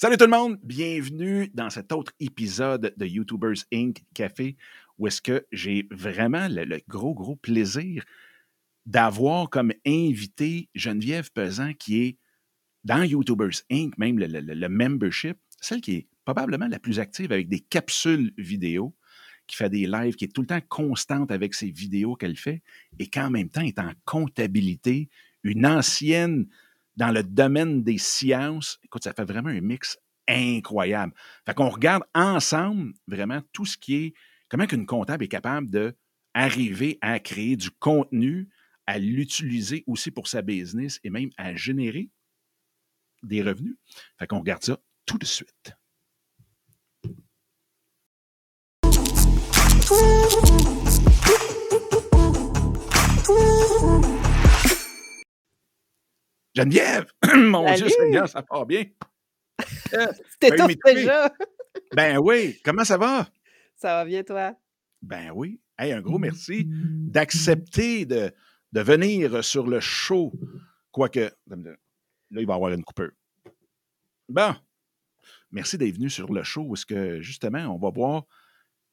Salut tout le monde, bienvenue dans cet autre épisode de YouTubers Inc. Café où est-ce que j'ai vraiment le, gros, gros plaisir d'avoir comme invité Geneviève Pesant qui est dans YouTubers Inc., même le, le- le membership, celle qui est probablement la plus active avec des capsules vidéo, qui fait des lives, qui est tout le temps constante avec ses vidéos qu'elle fait et qui en même temps est en comptabilité, une ancienne dans le domaine des sciences. Écoute, ça fait vraiment un mix incroyable. Fait qu'on regarde ensemble vraiment tout ce qui est, comment qu'une comptable est capable de arriver à créer du contenu, à l'utiliser aussi pour sa business et même à générer des revenus. Fait qu'on regarde ça tout de suite. Geneviève! Mon Dieu Salut! Seigneur, ça part bien. Tu Ben, t'étouffes m'étouffer. déjà? Ben oui, comment ça va? Ça va bien, toi? Ben oui. Hey, un gros merci d'accepter de, de venir sur le show. Quoique, là, il va y avoir une coupure. Bon. Merci d'être venu sur le show est-ce que, justement, on va voir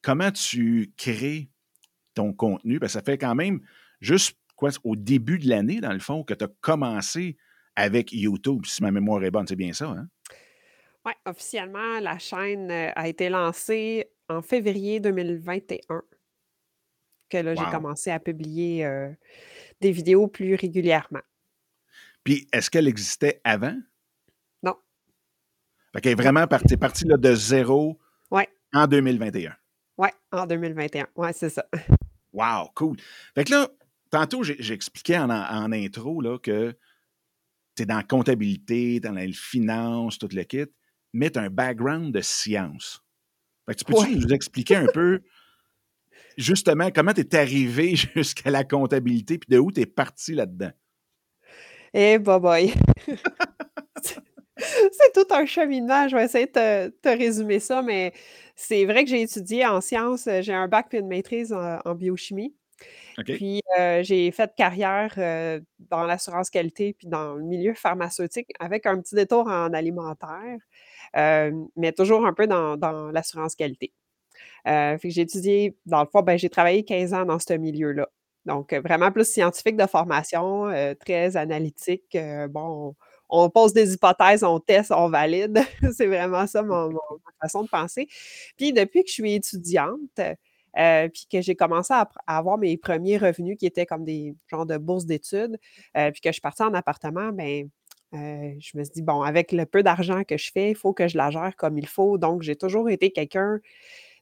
comment tu crées ton contenu? Ben, ça fait quand même juste quoi, au début de l'année, dans le fond, que tu as commencé avec YouTube, si ma mémoire est bonne, c'est bien ça, hein? Oui, officiellement, la chaîne euh, a été lancée en février 2021. Que là, j'ai commencé à publier euh, des vidéos plus régulièrement. Puis, est-ce qu'elle existait avant? Non. Fait qu'elle est vraiment partie, partie là, de zéro Ouais. en 2021. Oui, en 2021. Oui, c'est ça. Wow, cool. Fait que là, tantôt, expliqué en, en intro là, que tu es dans la comptabilité, dans la finance, tout le kit, mais tu as un background de science. Fait que tu peux-tu Ouais. nous expliquer un peu, justement, comment tu es arrivé jusqu'à la comptabilité, puis de où tu es parti là-dedans? Eh, bye bye. C'est tout un cheminement. Je vais essayer de te, te résumer ça, mais c'est vrai que j'ai étudié en sciences. J'ai un bac puis une maîtrise en, en biochimie. Puis j'ai fait carrière dans l'assurance qualité puis dans le milieu pharmaceutique avec un petit détour en alimentaire, mais toujours un peu dans, l'assurance qualité. J'ai étudié, dans le fond, ben, j'ai travaillé 15 ans dans ce milieu-là. Donc, vraiment plus scientifique de formation, très analytique. bon, on, pose des hypothèses, on teste, on valide. C'est vraiment ça ma façon de penser. Puis depuis que je suis étudiante, euh, puis que j'ai commencé à, avoir mes premiers revenus qui étaient comme des genres de bourses d'études, euh, puis que je suis partie en appartement, ben euh, je me suis dit, bon, avec le peu d'argent que je fais, il faut que je la gère comme il faut. Donc, j'ai toujours été quelqu'un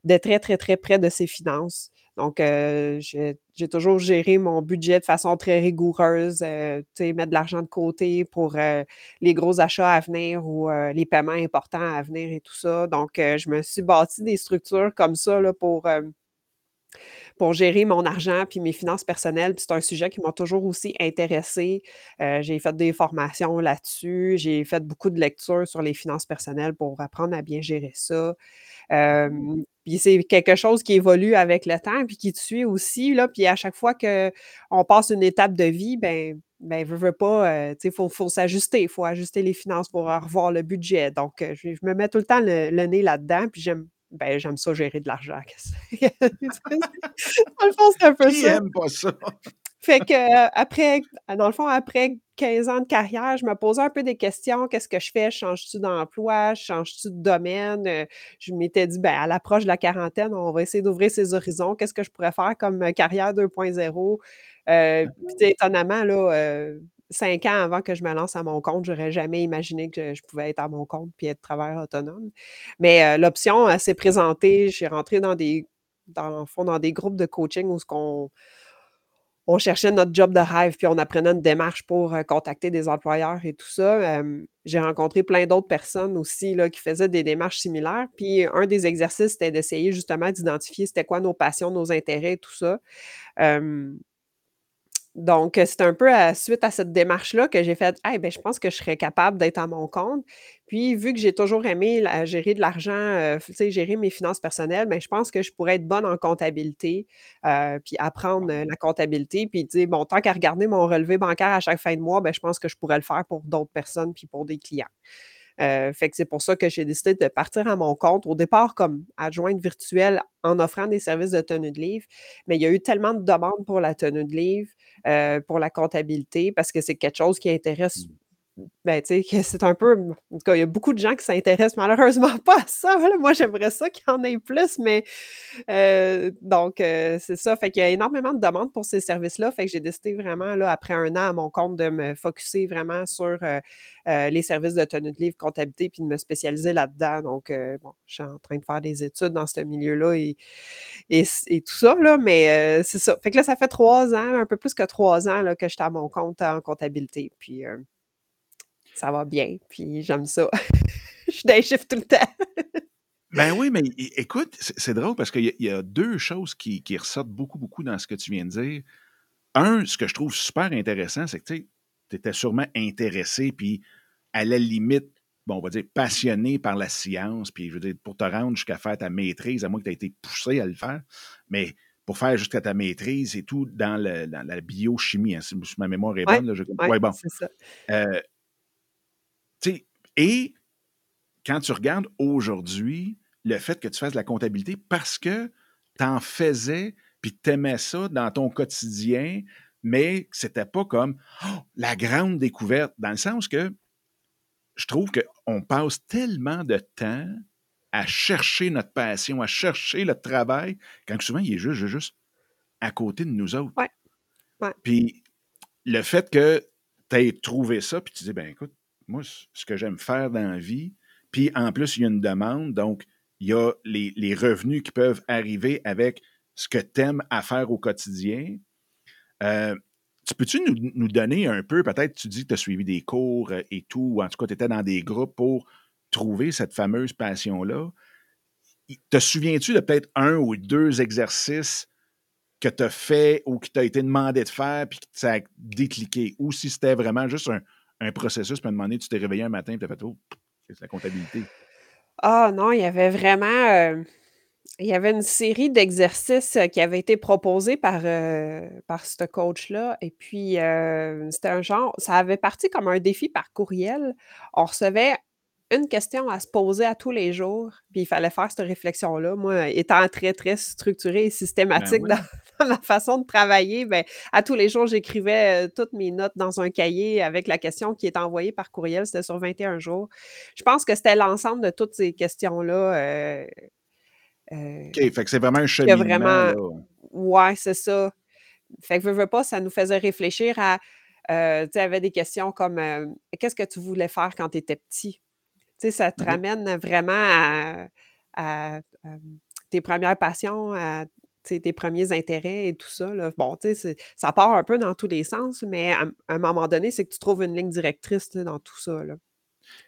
de très, très, très près de ses finances. Donc, j'ai toujours géré mon budget de façon très rigoureuse, euh, tu sais, mettre de l'argent de côté pour les gros achats à venir ou les paiements importants à venir et tout ça. Donc, je me suis bâti des structures comme ça là, pour, pour gérer mon argent puis mes finances personnelles. Puis c'est un sujet qui m'a toujours aussi intéressée. Euh, j'ai fait des formations là-dessus. J'ai fait beaucoup de lectures sur les finances personnelles pour apprendre à bien gérer ça. Hem, puis c'est quelque chose qui évolue avec le temps, puis qui te suit aussi, là. Puis à chaque fois qu'on passe une étape de vie, ben ben veut, veut pas, tu sais, faut faut s'ajuster. Il faut ajuster les finances pour euh, revoir le budget. Donc, je je me mets tout le temps le le nez là-dedans, puis j'aime ben, j'aime ça gérer de l'argent. Dans le fond, c'est un peu Qui ça. aime pas ça? Fait que, heu, après dans le fond, après 15 ans de carrière, je me posais un peu des questions. Qu'est-ce que je fais? Change-tu d'emploi? Change-tu de domaine? Heu, je m'étais dit: «Ben, à l'approche de la quarantaine, on va essayer d'ouvrir ses horizons. Qu'est-ce que je pourrais faire comme, heu, carrière 2.0?» Heu, puis tu sais, étonnamment, là, 5 ans avant que je me lance à mon compte, j'aurais jamais imaginé que je pouvais être à mon compte puis être travailleur autonome. Mais, heu, l'option, s'est présentée. Je suis rentrée dans des dans fond, dans des groupes de coaching où ce qu'on on cherchait notre job de rêve, puis on apprenait une démarche pour, heu, contacter des employeurs et tout ça. J'ai rencontré plein d'autres personnes aussi, là, qui faisaient des démarches similaires. Puis un des exercices, c'était d'essayer justement d'identifier c'était quoi nos passions, nos intérêts tout ça. Donc, c'est un peu à suite à cette démarche-là que j'ai fait: «Hey, ben, je pense que je serais capable d'être à mon compte». Puis vu que j'ai toujours aimé la gérer de l'argent, sais, gérer mes finances personnelles, ben, je pense que je pourrais être bonne en comptabilité, heu, puis apprendre, heu, la comptabilité. Puis sais, bon, tant qu'à regarder mon relevé bancaire à chaque fin de mois, ben, je pense que je pourrais le faire pour d'autres personnes puis pour des clients. fait que c'est pour ça que j'ai décidé de partir à mon compte. Au départ, comme adjointe virtuelle en offrant des services de tenue de livre, mais il y a eu tellement de demandes pour la tenue de livre, pour la comptabilité, parce que c'est quelque chose qui intéresse mmh ben, tu sais, c'est un peu. En tout cas, il y a beaucoup de gens qui s'intéressent malheureusement pas à ça. Moi, j'aimerais ça qu'il y en ait plus, mais euh, donc, euh, c'est ça. Fait qu'il y a énormément de demandes pour ces services-là. Fait que j'ai décidé vraiment, là, après un an à mon compte, de me focuser vraiment sur euh, les services de tenue de livre, comptabilité, puis de me spécialiser là-dedans. Donc, bon, je suis en train de faire des études dans ce milieu-là et, et, tout ça, là, mais c'est ça. Fait que là, ça fait trois ans, un peu plus que trois ans là, que je suis à mon compte en comptabilité. Puis, ça va bien, puis j'aime ça. je suis dans les chiffres tout le temps. ben oui, mais écoute, c'est drôle parce qu'il y, a deux choses qui, ressortent beaucoup, beaucoup dans ce que tu viens de dire. Un, ce que je trouve super intéressant, c'est que tu étais sûrement intéressé, puis à la limite, bon, on va dire passionné par la science, puis je veux dire, pour te rendre jusqu'à faire ta maîtrise, à moins que tu aies été poussé à le faire, mais pour faire jusqu'à ta maîtrise et tout dans, la biochimie, hein, si ma mémoire est bonne. Oui, bon. c'est ça. Euh, et quand tu regardes aujourd'hui, le fait que tu fasses de la comptabilité parce que tu en faisais puis tu aimais ça dans ton quotidien, mais c'était pas comme oh, la grande découverte, dans le sens que je trouve qu'on passe tellement de temps à chercher notre passion, à chercher le travail, quand souvent il est juste, juste à côté de nous autres. Puis le fait que tu aies trouvé ça, puis tu dis, ben écoute, moi, ce que j'aime faire dans la vie, puis en plus, il y a une demande, donc il y a les, revenus qui peuvent arriver avec ce que tu aimes à faire au quotidien. Euh, tu peux-tu nous, donner un peu, peut-être tu dis que tu as suivi des cours euh, et tout, ou en tout cas, tu étais dans des groupes pour trouver cette fameuse passion-là. Te souviens-tu de peut-être un ou deux exercices que tu as fait ou qui t'a été demandé de faire puis que tu as décliqué, ou si c'était vraiment juste un, un processus, puis à un tu t'es réveillé un matin, et tu as fait Oh, c'est la comptabilité. Ah non, il y avait vraiment. Euh, il y avait une série d'exercices euh, qui avaient été proposés par, euh, par ce coach-là. Et puis, c'était un genre, ça avait parti comme un défi par courriel. On recevait une question à se poser à tous les jours, puis il fallait faire cette réflexion-là. Moi, étant très, très structurée et ben systématique dans, ma façon de travailler, ben, à tous les jours, j'écrivais euh, toutes mes notes dans un cahier avec la question qui est envoyée par courriel. C'était sur 21 jours. Je pense que c'était l'ensemble de toutes ces questions-là. Euh, euh, OK, fait que c'est vraiment un cheminement. Vraiment, ouais, c'est ça. Fait que, veux, veux pas, ça nous faisait réfléchir à. tu avait des questions comme Qu'est-ce que tu voulais faire quand tu étais petit? Tu sais, ça te ramène vraiment à, tes premières passions, à tes premiers intérêts et tout ça. Bon, tu sais, ça part un peu dans tous les sens, mais à, un moment donné, c'est que tu trouves une ligne directrice dans tout ça. Là.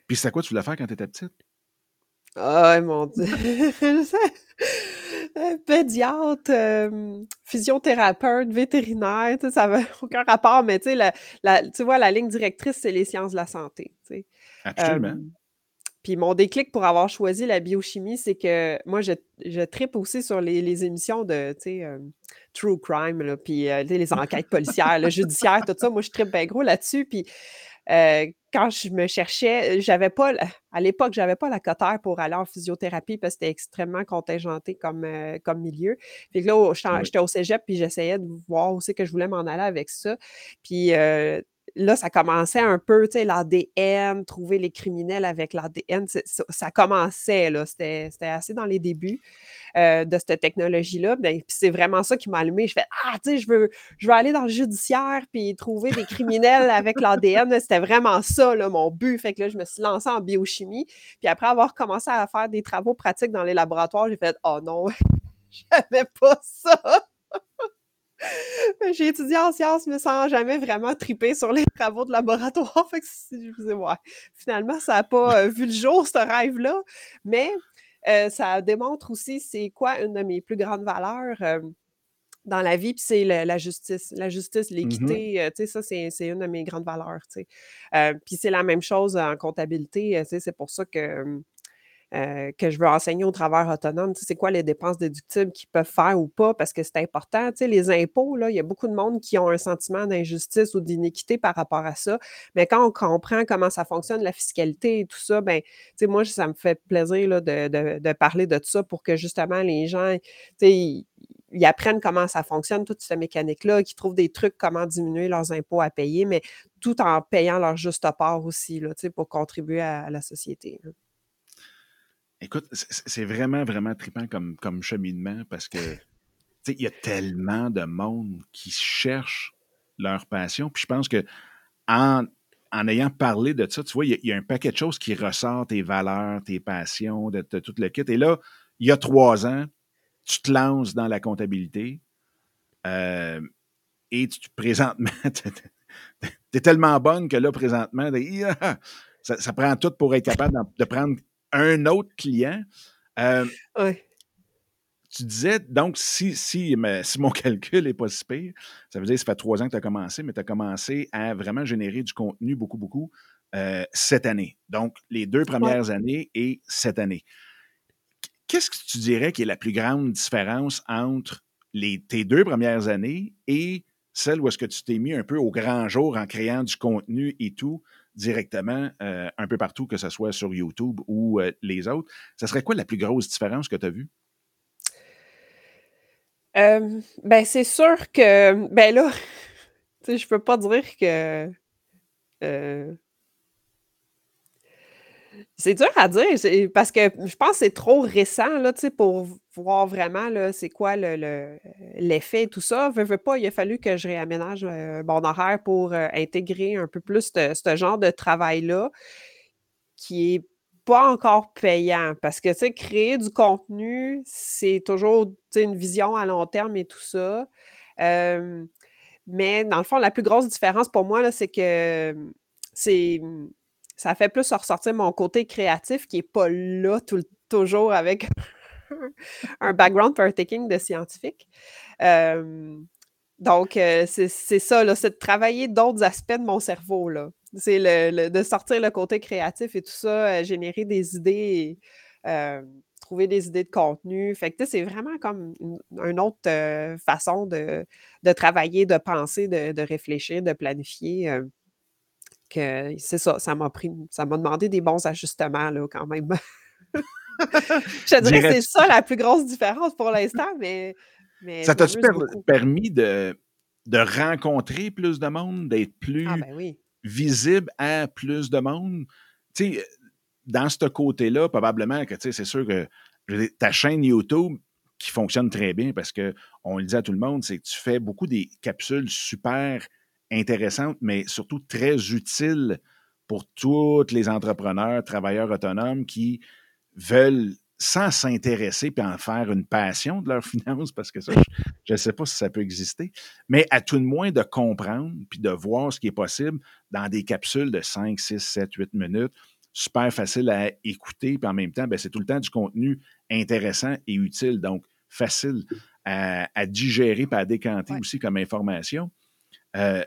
Puis c'est quoi tu voulais faire quand tu étais petite? Oh mon Dieu! Pédiatre, physiothérapeute, vétérinaire, ça n'a aucun rapport, mais tu vois, la ligne directrice, c'est les sciences de la santé. Absolument. Puis mon déclic pour avoir choisi la biochimie, c'est que moi, je, je tripe aussi sur les, émissions de, euh, true crime, là, puis euh, les enquêtes policières, le judiciaire, tout ça. Moi, je tripe bien gros là-dessus. Puis euh, quand je me cherchais, j'avais pas, à l'époque, j'avais pas la cotère pour aller en physiothérapie parce que c'était extrêmement contingenté comme, comme milieu. Puis là, j'étais au cégep, puis j'essayais de voir aussi que je voulais m'en aller avec ça. Puis là, ça commençait un peu, tu sais, l'ADN, trouver les criminels avec l'ADN, ça, commençait, là, c'était assez dans les débuts euh, de cette technologie-là. Ben, puis c'est vraiment ça qui m'a allumé. Je fais, ah, tu sais, je veux, je veux aller dans le judiciaire puis trouver des criminels avec l'ADN. C'était vraiment ça, là, mon but. Fait que là, je me suis lancée en biochimie. Puis après avoir commencé à faire des travaux pratiques dans les laboratoires, j'ai fait, oh non, j'avais pas ça. J'ai étudié en sciences, mais sans jamais vraiment triper sur les travaux de laboratoire. Fait que je ouais. Finalement, ça n'a pas euh, vu le jour, ce rêve-là. Mais euh, ça démontre aussi c'est quoi une de mes plus grandes valeurs euh, dans la vie, puis c'est la justice. La justice, l'équité, tu sais, ça, c'est une de mes grandes valeurs, tu sais. puis c'est la même chose en comptabilité, tu sais, c'est pour ça que heu, que je veux enseigner autonomes, tu sais, c'est quoi les dépenses déductibles qu'ils peuvent faire ou pas parce que c'est important. Tu les impôts, il y a beaucoup de monde qui ont un sentiment d'injustice ou d'iniquité par rapport à ça. Mais quand on comprend comment ça fonctionne, la fiscalité et tout ça, ben, moi, ça me fait plaisir, de parler de ça pour que justement les gens, ils apprennent comment ça fonctionne, toute cette mécanique-là, qu'ils trouvent des trucs, comment diminuer leurs impôts à payer, mais tout en payant leur juste part aussi, là, pour contribuer à la société. Écoute, c'est vraiment, vraiment trippant comme comme cheminement parce que, tu sais, il y a tellement de monde qui cherche leur passion. Puis je pense qu'en en ayant parlé de ça, tu vois, il y a il y a un paquet de choses qui ressortent, tes valeurs, tes passions, de de tout le kit. Et là, il y a 3 ans, tu te lances dans la comptabilité, hem, et tu présentement, tu es tellement bonne que là, présentement, ça ça prend tout pour être capable de prendre un autre client. Hem Ouais. tu disais donc si si si mon calcul est pas si pire, ça veut dire que ça fait 3 ans que tu as commencé, mais tu as commencé à vraiment générer du contenu beaucoup, beaucoup, heu, cette année. Donc les 2 Ouais. premières années et cette année. Qu qu'est-ce que tu dirais qui est la plus grande différence entre les tes 2 premières années et celle où est-ce que tu t'es mis un peu au grand jour en créant du contenu et tout directement, heu, un peu partout, que ce soit sur YouTube ou, heu, les autres? Ça serait quoi la plus grosse différence que tu as vue? Hem, ben, c'est sûr que, ben, là, je peux pas dire que, c'est dur à dire, parce que je pense que c'est trop récent, là, pour voir vraiment, c'est quoi le le l'effet et tout ça. Veux, il a fallu que je réaménage, heu, mon horaire pour, heu, intégrer un peu plus ce genre de travail-là qui est pas encore payant parce que, créer du contenu, c'est toujours, une vision à long terme et tout ça. Mais dans le fond, la plus grosse différence pour moi, c'est que, c'est, ça fait plus ressortir mon côté créatif qui est pas là tout toujours avec un background pour un thinking de scientifique. Hem, donc heu, c'est ça, c'est de travailler d'autres aspects de mon cerveau. C'est le de sortir le côté créatif et tout ça, heu, générer des idées et trouver des idées de contenu. Fait c'est vraiment comme une un autre, façon de de travailler, de penser, de de réfléchir, de planifier, que c'est ça, ça m'a pris ça m'a demandé des bons ajustements, là, quand même. Je dirais que c'est ça la plus grosse différence pour l'instant, mais mais Ça je t'a-tu m'amuse per beaucoup. permis de de rencontrer plus de monde, d'être Ah, plus ben, oui. visible à plus de monde? Tu sais, heu, dans ce côté-là, probablement que, c'est sûr que, ta chaîne YouTube qui fonctionne très bien parce qu'on le dit à tout le monde, c'est que tu fais beaucoup des capsules super intéressantes, mais surtout très utiles pour tous les entrepreneurs, travailleurs autonomes qui veulent, sans s'intéresser puis en faire une passion de leurs finances, parce que ça, je je sais pas si ça peut exister, mais à tout le moins de comprendre puis de voir ce qui est possible dans des capsules de 5-6-7-8 minutes, super facile à écouter, puis en même temps, ben, c'est tout le temps du contenu intéressant et utile, donc facile à à digérer puis à décanter Ouais. aussi comme information. Heu,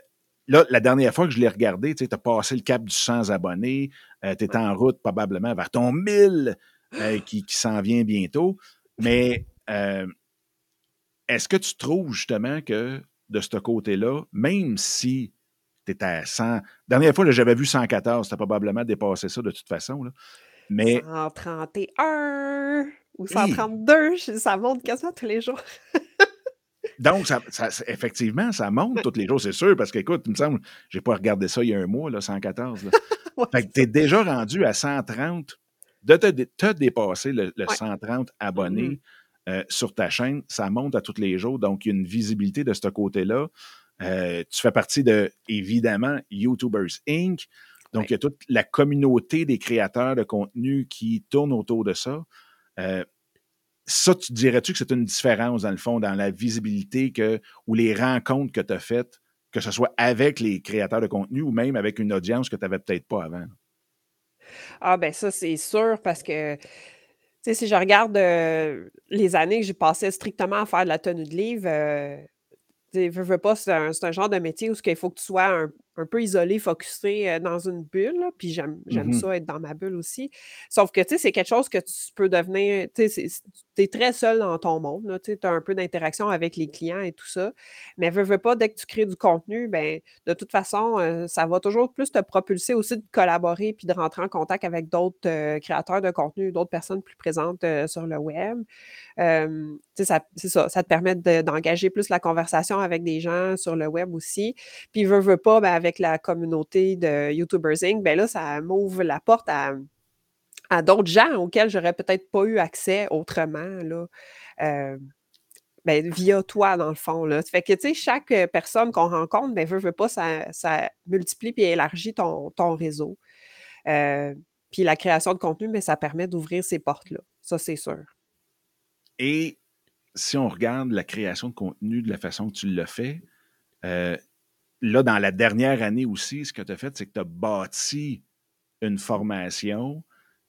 là, la dernière fois que je l'ai regardé, tu as passé le cap du 100 abonnés, heu, tu es en route probablement vers ton 1000, heu, qui qui s'en vient bientôt. Mais, hem est-ce que tu trouves justement que de ce côté-là, même si tu es à 100 dernière fois, j'avais vu 114, tu as probablement dépassé ça de toute façon, là, mais 131 ou cent Hi! trente-deux, je ça monte quasiment tous les jours. Donc ça effectivement, ça monte tous les jours, c'est sûr, parce qu'écoute, il me semble, j'ai pas regardé ça il y a 1 mois, là, 114, là. Ouais, Fait que tu es déjà rendu à 130, de te dé te dépasser le le Ouais. 130 Mmh mh. abonnés, heu, sur ta chaîne, ça monte à tous les jours, donc il y a une visibilité de ce côté-là. Heu, tu fais partie de, évidemment, YouTubers Inc. Donc Ouais. il y a toute la communauté des créateurs de contenu qui tourne autour de ça. Heu, ça, tu dirais-tu que c'est une différence, dans le fond, dans la visibilité que ou les rencontres que tu as faites, que ce soit avec les créateurs de contenu ou même avec une audience que tu avais peut-être pas avant? Ah, ben, ça, c'est sûr parce que, tu sais, si je regarde, heu, les années que j'ai passées strictement à faire de la tenue de livre, heu, tu sais, veux, veux pas, c'est un c'est un genre de métier où qu'il faut que tu sois un un peu isolé, focusé dans une bulle, puis j'aime j'aime Mmh ça être dans ma bulle aussi. Sauf que, tu sais, c'est quelque chose que tu peux devenir, tu sais, tu es très seul dans ton monde, tu as un peu d'interaction avec les clients et tout ça, mais veux, veux pas, dès que tu crées du contenu, ben de toute façon, ça va toujours plus te propulser aussi de collaborer puis de rentrer en contact avec d'autres créateurs de contenu, d'autres personnes plus présentes sur le web. c'est ça, ça te permet d'engager plus la conversation avec des gens sur le web aussi. Puis, veux, veux pas, ben, avec la communauté de YouTubers Inc., ben là, ça m'ouvre la porte à, d'autres gens auxquels j'aurais peut-être pas eu accès autrement, là. Ben, via toi, dans le fond. Là. Fait que, tu sais, chaque personne qu'on rencontre, ben, veut, veut pas, ça, ça multiplie et élargit ton, ton réseau. puis la création de contenu, mais ben, ça permet d'ouvrir ces portes-là. Ça, c'est sûr. Et si on regarde la création de contenu de la façon que tu l'as fait, euh, là, dans la dernière année aussi, ce que tu as fait, c'est que tu as bâti une formation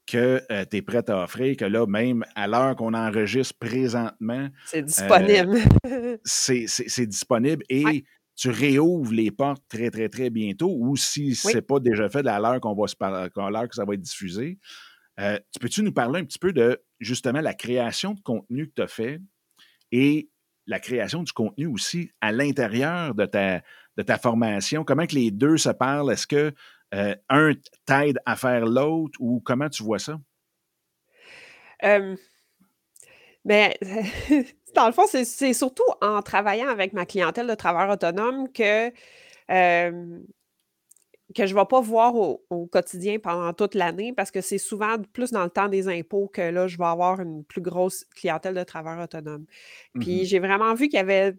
que euh, tu es prête à offrir, que là, même à l'heure qu'on enregistre présentement, c'est euh, disponible. c'est disponible et tu réouvres les portes très, très, très bientôt, ou si ce n'est pas déjà fait à l'heure qu'on va se parler, à l'heure que ça va être diffusé. tu peux-tu nous parler un petit peu de justement la création de contenu que tu as fait et la création du contenu aussi à l'intérieur de ta, de ta formation? Comment que les deux se parlent? Est-ce que euh, un t'aide à faire l'autre ou comment tu vois ça? mais dans le fond, c'est surtout en travaillant avec ma clientèle de travailleurs autonomes que que je ne vais pas voir au, quotidien pendant toute l'année parce que c'est souvent plus dans le temps des impôts que là, je vais avoir une plus grosse clientèle de travailleurs autonomes. Puis mmh j'ai vraiment vu qu'il y avait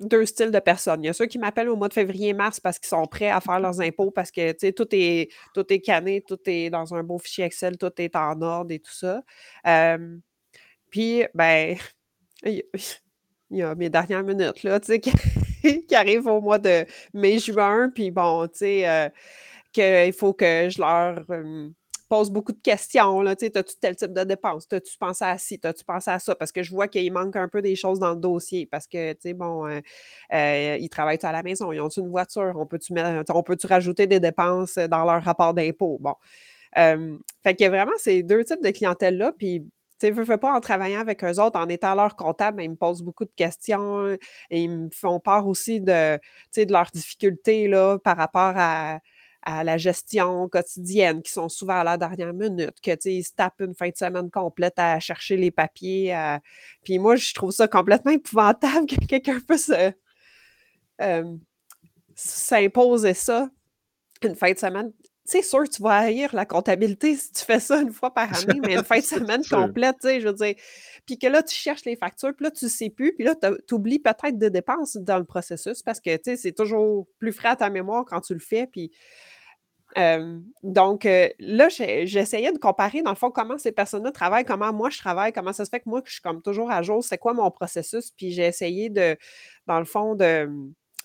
deux styles de personnes. Il y a ceux qui m'appellent au mois de février-mars parce qu'ils sont prêts à faire leurs impôts parce que tout est, tout est canné, tout est dans un beau fichier Excel, tout est en ordre et tout ça. puis, ben, il y a mes dernières minutes, là, tu sais, qui arrivent au mois de mai-juin, puis bon, tu sais, euh, qu'il faut que je leur pose beaucoup de questions, là, tu sais, as-tu tel type de dépenses? As-tu pensé à ci? As-tu pensé à ça? Parce que je vois qu'il manque un peu des choses dans le dossier, parce que, tu sais, bon, euh, euh, ils travaillent à la maison? Ils ont une voiture? On peut-tu peut rajouter des dépenses dans leur rapport d'impôt? Bon. fait qu'il y a vraiment ces deux types de clientèle-là, puis sais, veux, veux pas, en travaillant avec eux autres, en étant leur comptable, ben, ils me posent beaucoup de questions et ils me font part aussi de, de leurs difficultés là, par rapport à, la gestion quotidienne, qui sont souvent à la dernière minute, que ils se tapent une fin de semaine complète à chercher les papiers. Puis moi, je trouve ça complètement épouvantable que quelqu'un puisse s'imposer ça une fin de semaine c'est sûr, tu vas haïr la comptabilité si tu fais ça une fois par année, mais une fin de semaine complète, tu sais, je veux dire. Puis que là, tu cherches les factures, puis là, tu ne sais plus, puis là, tu oublies peut-être des dépenses dans le processus parce que, tu sais, c'est toujours plus frais à ta mémoire quand tu le fais, puis... donc, là, j'essayais de comparer, dans le fond, comment ces personnes-là travaillent, comment moi je travaille, comment ça se fait que moi, je suis comme toujours à jour, c'est quoi mon processus, puis j'ai essayé de, dans le fond, de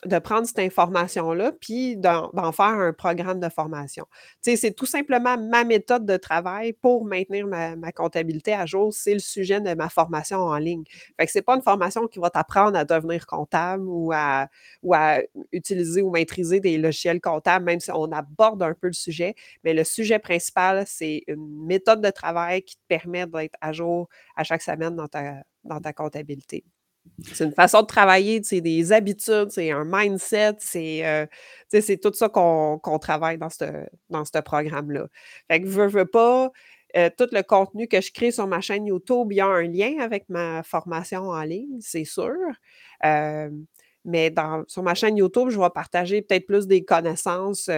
de prendre cette information-là, puis d'en faire un programme de formation. C'est tout simplement ma méthode de travail pour maintenir ma, comptabilité à jour. C'est le sujet de ma formation en ligne. Fait que c'est pas une formation qui va t'apprendre à devenir comptable ou à, utiliser ou maîtriser des logiciels comptables, même si on aborde un peu le sujet. Mais le sujet principal, c'est une méthode de travail qui te permet d'être à jour à chaque semaine dans ta comptabilité. C'est une façon de travailler, c'est des habitudes, c'est un mindset, c'est euh, tout ça qu'on travaille dans ce dans programme-là. Fait que veux, veux pas, euh, tout le contenu que je crée sur ma chaîne YouTube, il y a un lien avec ma formation en ligne, c'est sûr. Euh, mais dans, sur ma chaîne YouTube, je vais partager peut-être plus des connaissances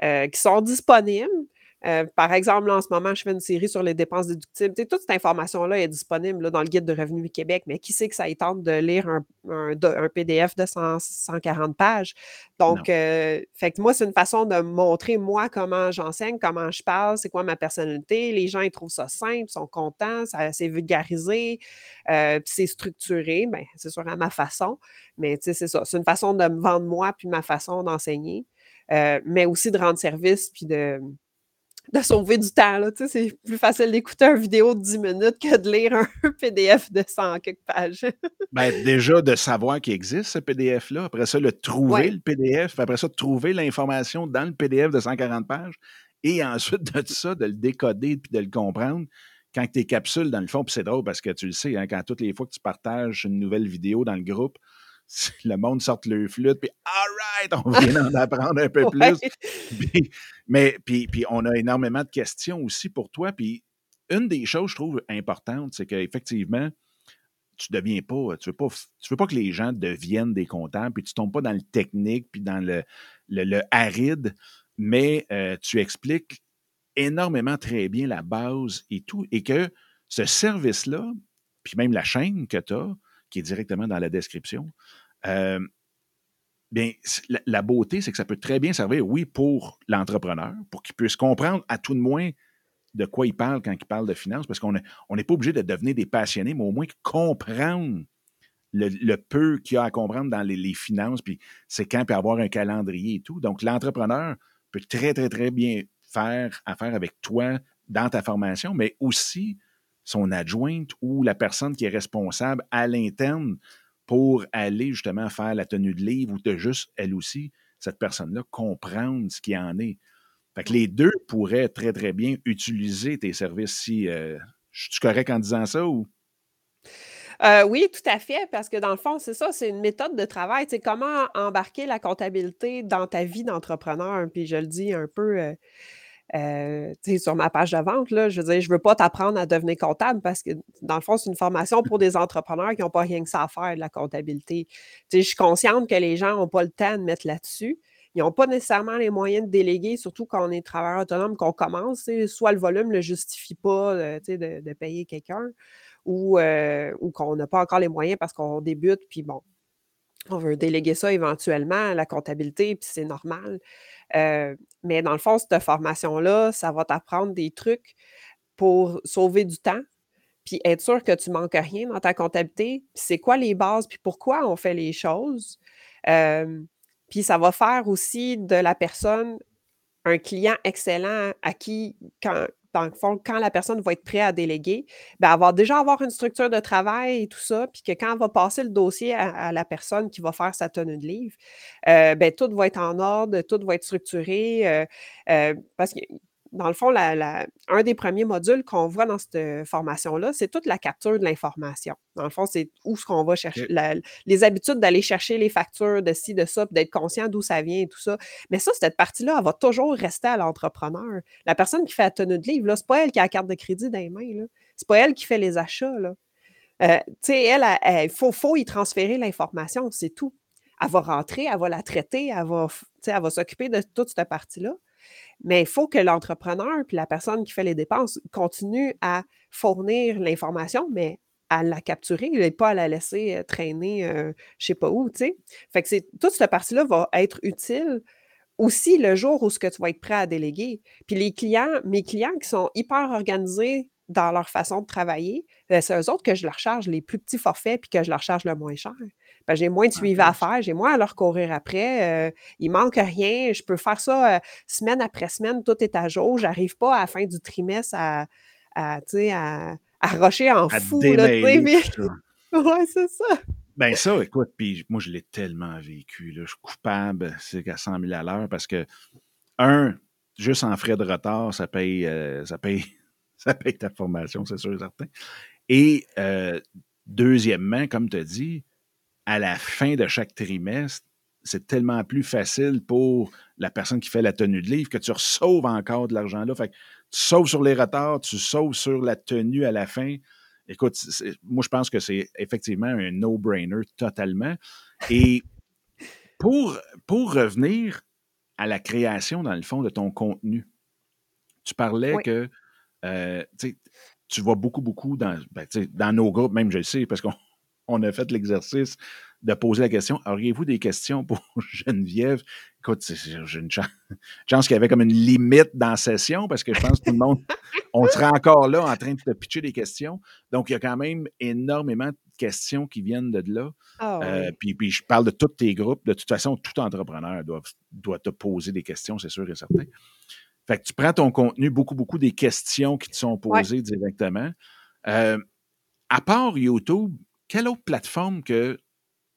qui sont disponibles, euh, par exemple, en ce moment, je fais une série sur les dépenses déductibles. toute cette information-là est disponible dans le guide de Revenu Québec, mais qui sait que ça y tente de lire un, PDF de 140 pages? Donc, euh, fait que moi, c'est une façon de montrer, moi, comment j'enseigne, comment je parle, c'est quoi ma personnalité. Les gens, ils trouvent ça simple, sont contents, c'est vulgarisé, euh, c'est structuré. Bien, c'est sûr, à ma façon, mais c'est ça. C'est une façon de me vendre moi, puis ma façon d'enseigner, mais aussi de rendre service, puis de de sauver du temps. Là. Tu sais, c'est plus facile d'écouter une vidéo de 10 minutes que de lire un PDF de 100 quelques pages. ben, déjà, de savoir qu'il existe ce PDF-là. Après ça, le trouver, le PDF. Après ça, trouver l'information dans le PDF de 140 pages. Et ensuite de ça, de le décoder puis de le comprendre quand tes capsules, dans le fond, puis c'est drôle parce que tu le sais, hein, quand toutes les fois que tu partages une nouvelle vidéo dans le groupe, le monde sort le flûte, puis all right, on vient d'en apprendre un peu plus. Mais puis, puis on a énormément de questions aussi pour toi. Puis une des choses, je trouve, importantes, c'est qu'effectivement, tu deviens pas, tu veux pas, tu veux pas que les gens deviennent des comptables, puis tu tombes pas dans le technique, puis dans le, le, aride, mais euh, tu expliques énormément très bien la base et tout, et que ce service-là, puis même la chaîne que tu as, qui est directement dans la description, euh, bien, la, beauté, c'est que ça peut très bien servir, oui, pour l'entrepreneur, pour qu'il puisse comprendre à tout de moins de quoi il parle quand il parle de finances, parce qu'on n'est pas obligé de devenir des passionnés, mais au moins comprendre le, peu qu'il y a à comprendre dans les, finances, puis c'est quand, puis avoir un calendrier et tout. Donc, l'entrepreneur peut très, très, très bien faire affaire avec toi dans ta formation, mais aussi son adjointe ou la personne qui est responsable à l'interne pour aller justement faire la tenue de livre ou de juste, elle aussi, cette personne-là, comprendre ce qui en est. Fait que les deux pourraient très, très bien utiliser tes services si. Euh, je correct en disant ça ou? Euh, oui, tout à fait, parce que dans le fond, c'est ça, c'est une méthode de travail. C'est comment embarquer la comptabilité dans ta vie d'entrepreneur? Puis je le dis un peu, euh, euh, sur ma page de vente, je veux dire, je ne veux pas t'apprendre à devenir comptable parce que, dans le fond, c'est une formation pour des entrepreneurs qui n'ont pas rien que ça à faire de la comptabilité. je suis consciente que les gens n'ont pas le temps de mettre là-dessus. Ils n'ont pas nécessairement les moyens de déléguer, surtout quand on est travailleur autonome, qu'on commence. Soit le volume ne le justifie pas euh, de, de, payer quelqu'un ou, euh, ou qu'on n'a pas encore les moyens parce qu'on débute, puis bon, on veut déléguer ça éventuellement, la comptabilité, puis c'est normal. Euh, mais dans le fond, cette formation-là, ça va t'apprendre des trucs pour sauver du temps, puis être sûr que tu manques rien dans ta comptabilité, c'est quoi les bases, puis pourquoi on fait les choses? Euh, puis ça va faire aussi de la personne un client excellent à qui, quand, dans le fond, quand la personne va être prête à déléguer, bien, elle va déjà avoir une structure de travail et tout ça, puis que quand elle va passer le dossier à, la personne qui va faire sa tenue de livre, euh, bien, tout va être en ordre, tout va être structuré, euh, euh, parce que dans le fond, un des premiers modules qu'on voit dans cette formation-là, c'est toute la capture de l'information. Dans le fond, c'est où ce qu'on va chercher, les habitudes d'aller chercher les factures de ci, de ça, d'être conscient d'où ça vient et tout ça. Mais ça, cette partie-là, elle va toujours rester à l'entrepreneur. La personne qui fait la tenue de livre, ce n'est pas elle qui a la carte de crédit dans les mains. Ce n'est pas elle qui fait les achats. Là. Euh, elle, il faut, faut y transférer l'information, c'est tout. Elle va rentrer, elle va la traiter, elle va, elle va s'occuper de toute cette partie-là. Mais il faut que l'entrepreneur puis la personne qui fait les dépenses continue à fournir l'information, mais à la capturer et pas à la laisser traîner je ne sais pas où, tu que c'est toute cette partie-là va être utile aussi le jour où ce que tu vas être prêt à déléguer. Puis les clients, mes clients qui sont hyper organisés dans leur façon de travailler, ben, c'est eux autres que je leur charge les plus petits forfaits puis que je leur charge le moins cher. Ben, j'ai moins de suivi à faire, j'ai moins à leur courir après. Euh, il manque rien. Je peux faire ça euh, semaine après semaine, tout est à jour. J'arrive pas à la fin du trimestre à, à, à, à rocher en fou. Là, ouais, c'est ça. Ben ça, écoute, puis moi, je l'ai tellement vécu. Là. Je suis coupable, c'est qu'à 100 000 à l'heure parce que, un, juste en frais de retard, ça paye, euh, ça paye, ça paye ta formation, c'est sûr et certain. Et deuxièmement, comme tu as dit, à la fin de chaque trimestre, c'est tellement plus facile pour la personne qui fait la tenue de livre que tu sauves encore de l'argent là. Fait que tu sauves sur les retards, tu sauves sur la tenue à la fin. Écoute, moi, je pense que c'est effectivement un no-brainer totalement. Et pour, pour revenir à la création, dans le fond, de ton contenu, tu parlais que euh, tu vois beaucoup, beaucoup dans, ben, dans nos groupes, même je le sais, parce qu'on on a fait l'exercice de poser la question auriez-vous des questions pour Geneviève? Écoute, j'ai une chance, qu'il y avait comme une limite dans la session parce que je pense que tout le monde, on sera encore là en train de te pitcher des questions. Donc, il y a quand même énormément de questions qui viennent de là. Ah euh, puis, puis, je parle de tous tes groupes. De toute façon, tout entrepreneur doit, doit te poser des questions, c'est sûr et certain. Fait que tu prends ton contenu, beaucoup, beaucoup des questions qui te sont Ouais. posées directement. Euh, à part YouTube, quelle autre plateforme que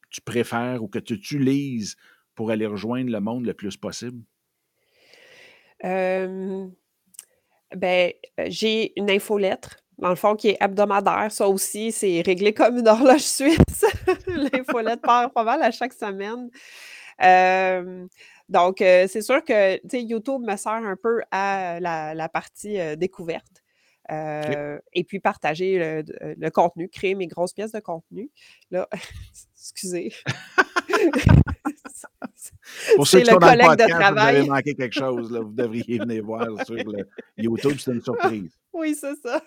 tu préfères ou que tu utilises pour aller rejoindre le monde le plus possible? Ben, j'ai une infolettre, dans le fond, qui est hebdomadaire. Ça aussi, c'est réglé comme une horloge suisse. L'infolette part pas mal à chaque semaine. Donc, heu, c'est sûr que, YouTube me sert un peu à la partie, heu, découverte, Heu, et puis partager le heu, le contenu, créer mes grosses pièces de contenu. Là, excusez. Pour ceux qui le sont dans le collègue de podcast, vous avez travail. manqué quelque chose, là. Vous devriez venir voir sur le YouTube, c'est une surprise. Oui, c'est ça.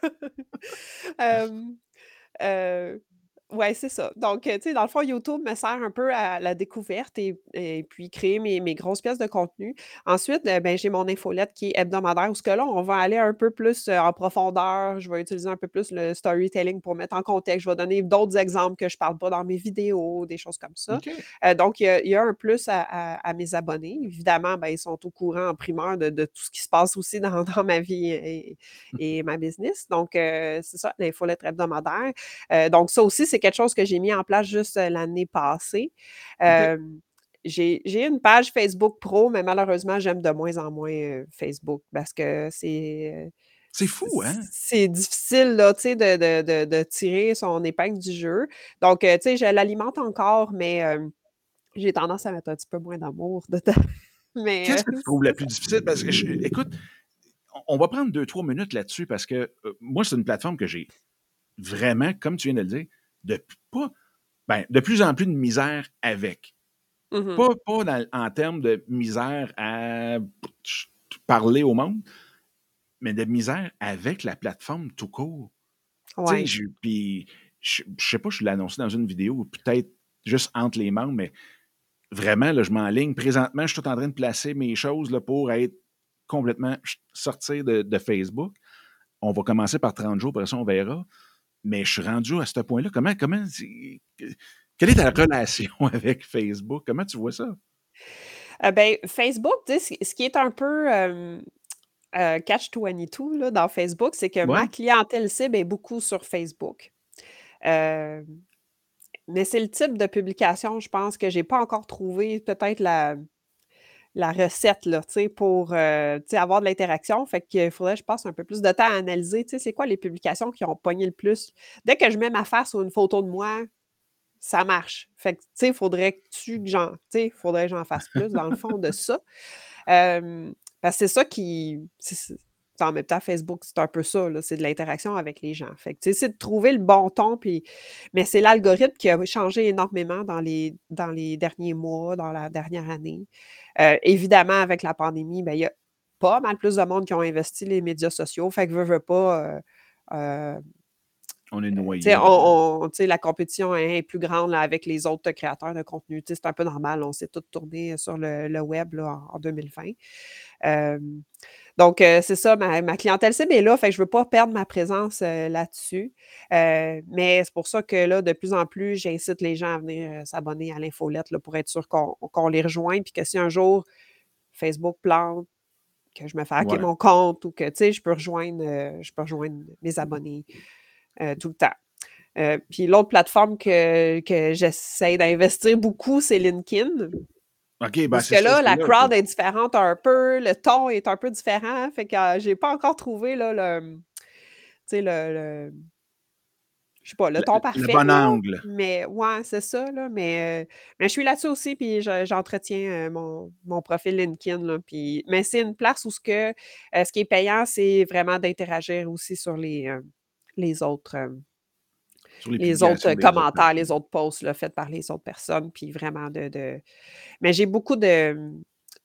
Heu, ouais, c'est ça. Donc, heu, tu sais, dans le fond, YouTube me sert un peu à la découverte et et puis créer mes mes grosses pièces de contenu. Ensuite, heu, ben, j'ai mon infolette qui est hebdomadaire où ce que là, on va aller un peu plus, heu, en profondeur. Je vais utiliser un peu plus le storytelling pour mettre en contexte. Je vais donner d'autres exemples que je parle pas dans mes vidéos, des choses comme ça. OK. Heu, donc il y a il y a un plus à à à mes abonnés. Évidemment, ben, ils sont au courant en primeur de de tout ce qui se passe aussi dans dans ma vie et et ma business. Donc, heu, c'est ça, l'infolette hebdomadaire. Heu, donc ça aussi, c'est quelque chose que j'ai mis en place juste, heu, l'année passée. Hem, j'ai une page Facebook pro, mais malheureusement, j'aime de moins en moins, heu, Facebook parce que c'est, C'est fou, hein? c'est difficile, là, tu sais, de de de de tirer son épingle du jeu. Donc, tu sais, je l'alimente encore, mais, j'ai tendance à mettre un petit peu moins d'amour dedans. Mais, Qu'est-ce que tu trouves le plus difficile? Parce que je écoute, on va prendre 2-3 minutes là-dessus parce que, moi, c'est une plateforme que j'ai vraiment, comme tu viens de le dire, de p pas ben, de plus en plus de misère avec. Mmh mh. Pas pas dans en termes de misère à parler au monde, mais de misère avec la plateforme tout court. Ouais. je puis je je sais pas, je l'ai annoncé dans une vidéo ou peut-être juste entre les membres, mais vraiment, là, je m'enligne. Présentement, je suis tout en train de placer mes choses, là, pour être complètement sortir de de Facebook. On va commencer par 30 jours, après ça, on verra. Mais je suis rendu à ce point-là. Comment comment quelle est ta relation avec Facebook? Comment tu vois ça? Heu, ben, Facebook, ce qui est un peu, hem, heu, catch 22 là, dans Facebook, c'est que ma clientèle cible est beaucoup sur Facebook. Hem, mais c'est le type de publication, je pense, que j'ai pas encore trouvé peut-être la la recette, là, pour, sais, avoir de l'interaction. Fait qu'il faudrait que je passe un peu plus de temps à analyser, c'est quoi les publications qui ont pogné le plus? Dès que je mets ma face sur une photo de moi, ça marche. Fait que, tu sais, faudrait-tu que tu faudrait que j'en fasse plus dans le fond de ça. Hem, parce que c'est ça qui c'est en même temps, Facebook, c'est un peu ça, c'est de l'interaction avec les gens. Fait que, c'est de trouver le bon ton puis mais c'est l'algorithme qui a changé énormément dans les dans les derniers mois, dans la dernière année. Heu, évidemment, avec la pandémie, ben, il y a pas mal plus de monde qui ont investi les médias sociaux. Fait que veux pas, heu heu On est on on sais, la compétition est plus grande, là, avec les autres créateurs de contenu. C'est un peu normal, on s'est tous tournés sur le le web, là, en en 2020. Donc, heu, c'est ça, ma ma clientèle cible est là, fait que je veux pas perdre ma présence, heu, là-dessus. Heu, mais c'est pour ça que là, de plus en plus, j'incite les gens à venir, s'abonner à l'infolette, là, pour être sûr qu'on qu'on les rejoigne puis que si un jour Facebook plante, que je me fais hacker Ouais. mon compte ou que, tu sais, je peux rejoindre, je peux rejoindre mes abonnés, tout le temps. Puis l'autre plateforme que que j'essaie d'investir beaucoup, c'est LinkedIn. Ben, ce c'est que là, la crowd est différente un peu, le ton est un peu différent, fait que, heu, j'ai pas encore trouvé, là, le, tu sais, le le je sais pas, le Le ton le parfait, bon là, angle. mais ouais, c'est ça, là, mais, heu, mais je suis là-dessus aussi puis je j'entretiens, heu, mon mon profil LinkedIn, là, puis mais c'est une place où ce que, ce qui est payant, c'est vraiment d'interagir aussi sur les, les autres, Sur les les autres, commentaires, les autres posts, là, faits par les autres personnes, puis vraiment de de mais j'ai beaucoup de,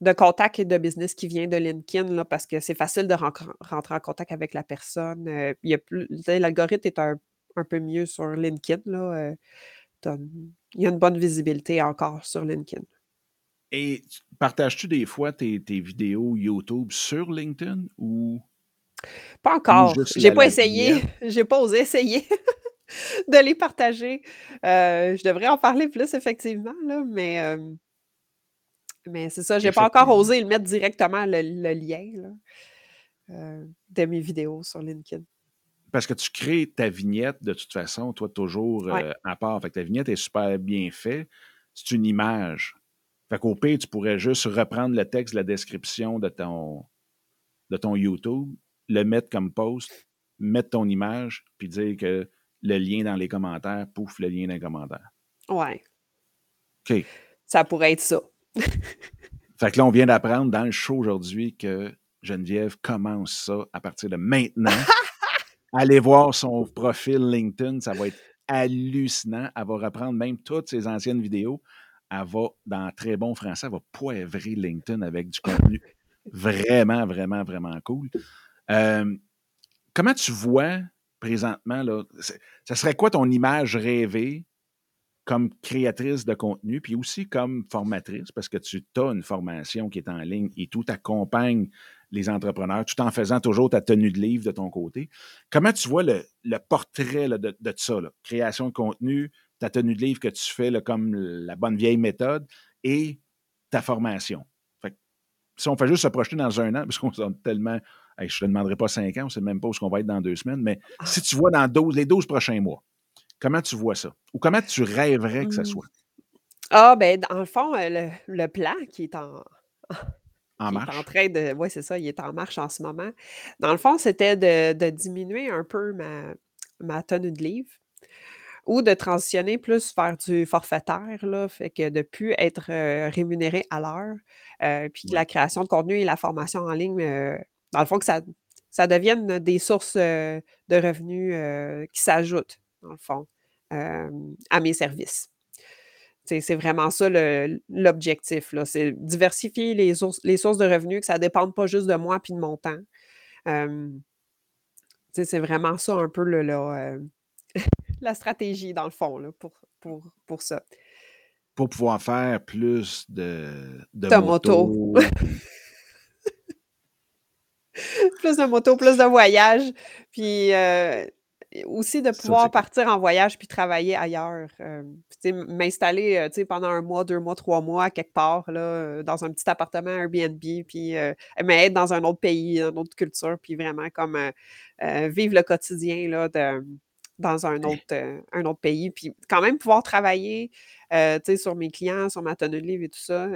de contacts et de business qui vient de LinkedIn, là, parce que c'est facile de rentrer en contact avec la personne, heu, il y a plus l'algorithme est un un peu mieux sur LinkedIn, là, mmh, il y a une bonne visibilité encore sur LinkedIn. Et tu partages-tu des fois tes tes vidéos YouTube sur LinkedIn ou Pas encore, j'ai pas essayé, j'ai pas osé essayer de les partager. Heu, je devrais en parler plus effectivement, là, mais, hem Mais c'est ça, j'ai pas encore osé le mettre directement le, lien euh, de mes vidéos sur LinkedIn. Parce que tu crées ta vignette de toute façon, toi, toujours euh, à part. Fait que ta vignette est super bien faite. C'est une image. Fait qu'au pire, tu pourrais juste reprendre le texte, la description de ton, de ton YouTube, le mettre comme post, mettre ton image, puis dire que le lien dans les commentaires, pouf, le lien dans les commentaires. Ouais. OK. Ça pourrait être ça. fait que là, on vient d'apprendre dans le show aujourd'hui que Geneviève commence ça à partir de maintenant. Allez voir son profil LinkedIn, ça va être hallucinant. Elle va reprendre même toutes ses anciennes vidéos. Elle va, dans très bon français, elle va poivrer LinkedIn avec du contenu vraiment, vraiment, vraiment cool. Euh, comment tu vois présentement, là, ça serait quoi ton image rêvée comme créatrice de contenu, puis aussi comme formatrice, parce que tu as une formation qui est en ligne et tout accompagne les entrepreneurs, tout en faisant toujours ta tenue de livre de ton côté. Comment tu vois le, portrait de, ça, création de contenu, ta tenue de livre que tu fais comme la bonne vieille méthode et ta formation? si on fait juste se projeter dans un an, parce qu'on est tellement je ne te demanderai pas cinq ans, on ne sait même pas où on va être dans deux semaines, mais ah. si tu vois dans les 12 prochains mois, comment tu vois ça? Ou comment tu rêverais que ça mmh. soit? Ah, ben dans le fond, euh, le, plan qui est en. En marche. en train de. Oui, c'est ça, il est en marche en ce moment. Dans le fond, c'était de, diminuer un peu ma, ma tenue de livre ou de transitionner plus vers du forfaitaire, là, fait que de plus être euh, rémunéré à l'heure, euh, puis la création de contenu et la formation en ligne dans le fond, que ça, ça devienne des sources de revenus qui s'ajoutent, dans le fond, à mes services. C'est vraiment ça l'objectif. C'est diversifier les sources, les sources de revenus, que ça ne dépende pas juste de moi et de mon temps. c'est vraiment ça un peu le, la stratégie, dans le fond, là, pour, pour, pour ça. Pour pouvoir faire plus de, de, moto. plus de moto, plus de voyages. Puis euh, aussi de pouvoir partir en voyage puis travailler ailleurs. Euh, m'installer euh, pendant un mois, deux mois, trois mois, quelque part, là, dans un petit appartement Airbnb, puis mais être dans un autre pays, une autre culture, puis vraiment comme vivre le quotidien là, de, dans un autre, un autre pays. Puis quand même pouvoir travailler sur mes clients, sur ma tenue de livre et tout ça,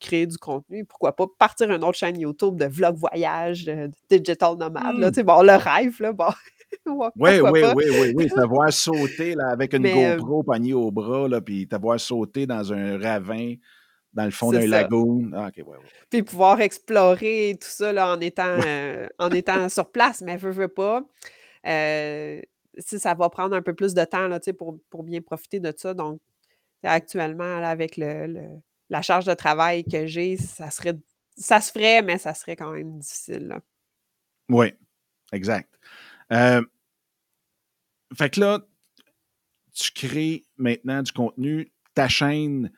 créer du contenu. Pourquoi pas partir une autre chaîne YouTube de vlog voyage, de digital nomade. Là, bon, le rêve, là, bon. oui, oui, oui, oui, oui, T'avoir sauté là, avec une GoPro poignée au bras, là, puis t'avoir sauté dans un ravin dans le fond d'un lagoon. Ah, ouais, ouais. Puis pouvoir explorer tout ça là, en, étant, en étant sur place, mais veux, veux pas. Euh, ça va prendre un peu plus de temps là, pour, pour bien profiter de ça. Donc, actuellement, avec le, la charge de travail que j'ai, ça serait ça se ferait, mais ça serait quand même difficile. Oui, exact. Euh, fait que là, tu crées maintenant du contenu, ta chaîne,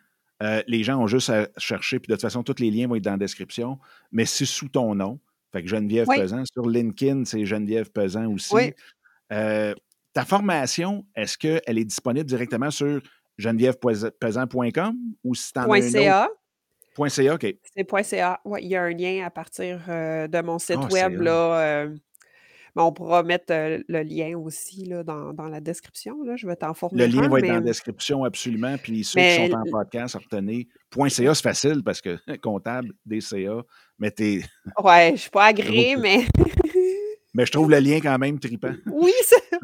euh, les gens ont juste à chercher, puis de toute façon, tous les liens vont être dans la description, mais c'est sous ton nom. Fait que Geneviève Pesant. Sur LinkedIn, c'est Geneviève Pesant aussi. Oui. Euh, ta formation, est-ce qu'elle est disponible directement sur genevièvepesant.com ou si tu en .ca. .ca, OK. C'est .ca. Oui, il y a un lien à partir euh, de mon site ah, web. Là, euh, on pourra mettre euh, le lien aussi là, dans, dans, la description. Là. Je vais t'en former. Le lien va être dans la description, absolument. Puis ceux qui sont en podcast, retenez. .ca, c'est facile parce que comptable, DCA, mais t'es. Ouais, je ne suis pas agréé, mais. Mais je trouve le lien quand même tripant. Oui,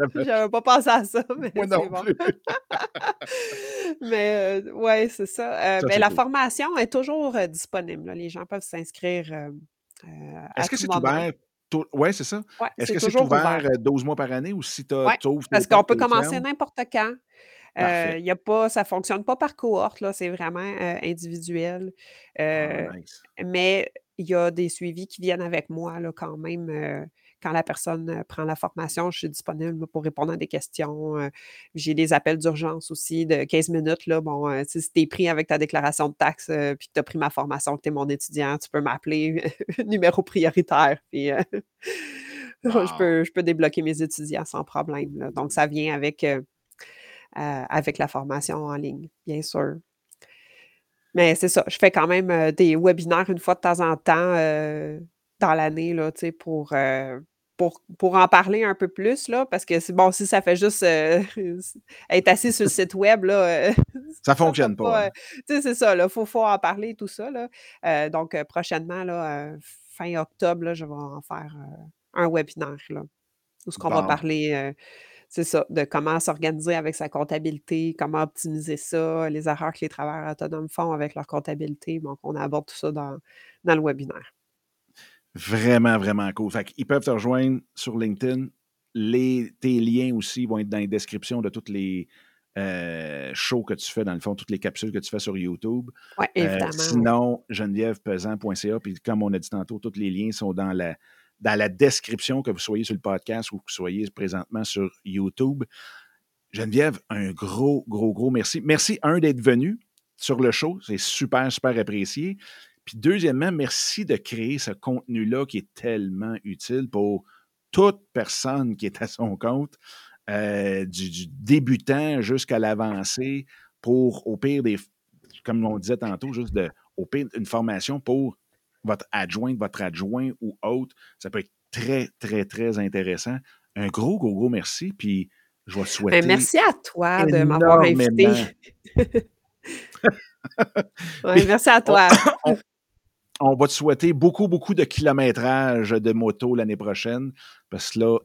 j'avais pas pensé à ça, mais Moi non bon. mais euh, ouais, c'est ça. Euh, la formation est toujours euh, disponible. Les gens peuvent s'inscrire. Est-ce que c'est ouvert? Oui, c'est ça. Est-ce que c'est ouvert, 12 mois par année ou si tu ouais, Parce qu'on peut commencer n'importe quand. Euh, y a pas, ça ne fonctionne pas par cohorte, c'est vraiment individuel. Ah, mais il y a des suivis qui viennent avec moi là, quand même quand la personne prend la formation, je suis disponible pour répondre à des questions. J'ai des appels d'urgence aussi de 15 minutes. Là. Bon, si tu es pris avec ta déclaration de taxe puis que tu as pris ma formation, que tu es mon étudiant, tu peux m'appeler numéro prioritaire. Puis, je, peux, je peux débloquer mes étudiants sans problème. Donc, ça vient avec, avec la formation en ligne, bien sûr. Mais c'est ça, je fais quand même, des webinaires une fois de temps en temps, dans l'année là, tu sais, pour, pour pour en parler un peu plus là, parce que c'est bon, si ça fait juste, heu, s être assis sur le site web là, heu, Ça fonctionne pas, pas, hein? sais, c'est ça là, faut faut en parler tout ça là. Donc prochainement là, fin octobre là, je vais en faire, un webinaire là, où ce qu'on va parler, c'est ça, de comment s'organiser avec sa comptabilité, comment optimiser ça, les erreurs que les travailleurs autonomes font avec leur comptabilité. Donc on aborde tout ça dans dans le webinaire. Vraiment, vraiment cool. Fait qu'ils peuvent te rejoindre sur LinkedIn. Les tes liens aussi vont être dans les descriptions de toutes les, heu, shows que tu fais, dans le fond, toutes les capsules que tu fais sur YouTube. Ouais, Heu, évidemment, sinon, genevièvepezan.ca, puis comme on a dit tantôt, tous les liens sont dans la dans la description, que vous soyez sur le podcast ou que vous soyez présentement sur YouTube. Geneviève, un gros, gros, gros merci. Merci, 1, d'être venue sur le show, c'est super, super apprécié. Puis deuxièmement, merci de créer ce contenu-là qui est tellement utile pour toute personne qui est à son compte, heu, du du débutant jusqu'à l'avancé pour, au pire des comme on disait tantôt, juste de au pire, une formation pour votre adjointe, votre adjoint ou autre. Ça peut être très, très, très intéressant. Un gros, gros, gros merci, puis je vais te Ben, souhaiter merci à toi de m'avoir Ouais, puis merci à toi. on on va te souhaiter beaucoup, beaucoup de kilométrage de moto l'année prochaine, parce que là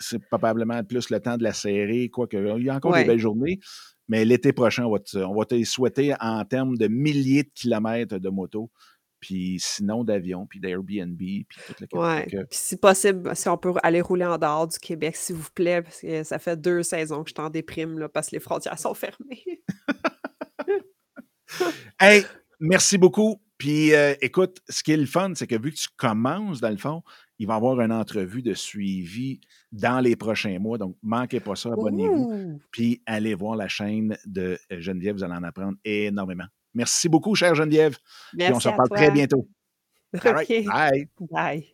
c'est probablement plus le temps de la serrer, quoique il y a encore des belles journées, mais l'été prochain, on va te on va te souhaiter en termes de milliers de kilomètres de moto, puis sinon d'avion, puis d'Airbnb, puis tout le Ouais, que puis si possible, si on peut aller rouler en dehors du Québec, s'il vous plaît, parce que ça fait 2 saisons que je suis en déprime là, parce que les frontières sont fermées. Hey, merci beaucoup. Puis, heu, écoute, ce qui est le fun, c'est que vu que tu commences, dans le fond, il va y avoir une entrevue de suivi dans les prochains mois. Donc, manquez pas ça, abonnez-vous. Puis, allez voir la chaîne de Geneviève, vous allez en apprendre énormément. Merci beaucoup, chère Geneviève. Puis, on Merci se reparle très bientôt. All right, bye. Bye.